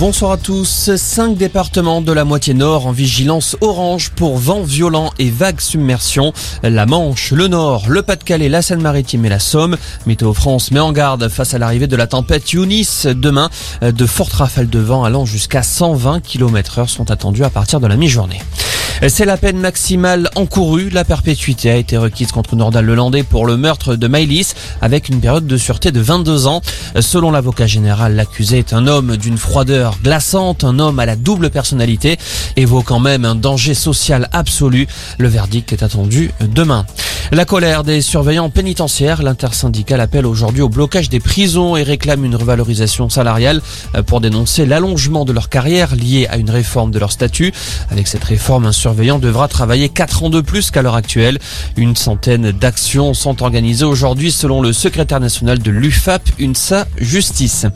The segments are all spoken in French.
Bonsoir à tous. Cinq départements de la moitié nord en vigilance orange pour vent violent et vagues submersion. La Manche, le Nord, le Pas-de-Calais, la Seine-Maritime et la Somme. Météo France met en garde face à l'arrivée de la tempête Younis. Demain, de fortes rafales de vent allant jusqu'à 120 km heure sont attendues à partir de la mi-journée. C'est la peine maximale encourue. La perpétuité a été requise contre Nordal Lelandais pour le meurtre de Maïlis avec une période de sûreté de 22 ans. Selon l'avocat général, l'accusé est un homme d'une froideur glaçante, un homme à la double personnalité, évoquant même un danger social absolu. Le verdict est attendu demain. La colère des surveillants pénitentiaires, l'intersyndicale appelle aujourd'hui au blocage des prisons et réclame une revalorisation salariale pour dénoncer l'allongement de leur carrière lié à une réforme de leur statut. Avec cette réforme, un surveillant devra travailler 4 ans de plus qu'à l'heure actuelle. Une centaine d'actions sont organisées aujourd'hui selon le secrétaire national de l'UFAP, UNSA Justice.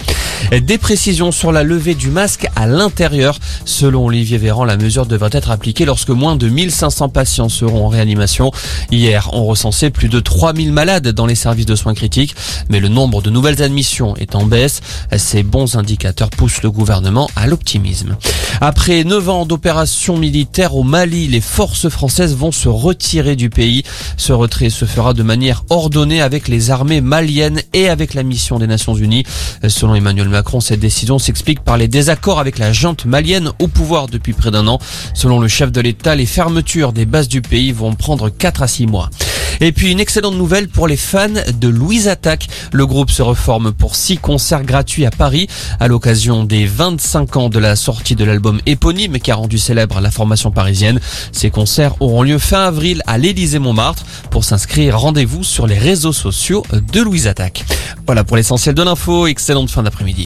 Des précisions sur la levée du masque à l'intérieur. Selon Olivier Véran, la mesure devrait être appliquée lorsque moins de 1500 patients seront en réanimation. Hier, on recensait plus de 3000 malades dans les services de soins critiques, mais le nombre de nouvelles admissions est en baisse. Ces bons indicateurs poussent le gouvernement à l'optimisme. Après 9 ans d'opérations militaires au Les forces françaises vont se retirer du pays. Ce retrait se fera de manière ordonnée avec les armées maliennes et avec la mission des Nations Unies. Selon Emmanuel Macron, cette décision s'explique par les désaccords avec la junte malienne au pouvoir depuis près d'un an. Selon le chef de l'État, les fermetures des bases du pays vont prendre 4 à 6 mois. Et puis une excellente nouvelle pour les fans de Louise Attaque. Le groupe se reforme pour six concerts gratuits à Paris à l'occasion des 25 ans de la sortie de l'album éponyme qui a rendu célèbre la formation parisienne. Ces concerts auront lieu fin avril à l'Élysée Montmartre. Pour s'inscrire, rendez-vous sur les réseaux sociaux de Louise Attaque. Voilà pour l'essentiel de l'info. Excellente fin d'après-midi.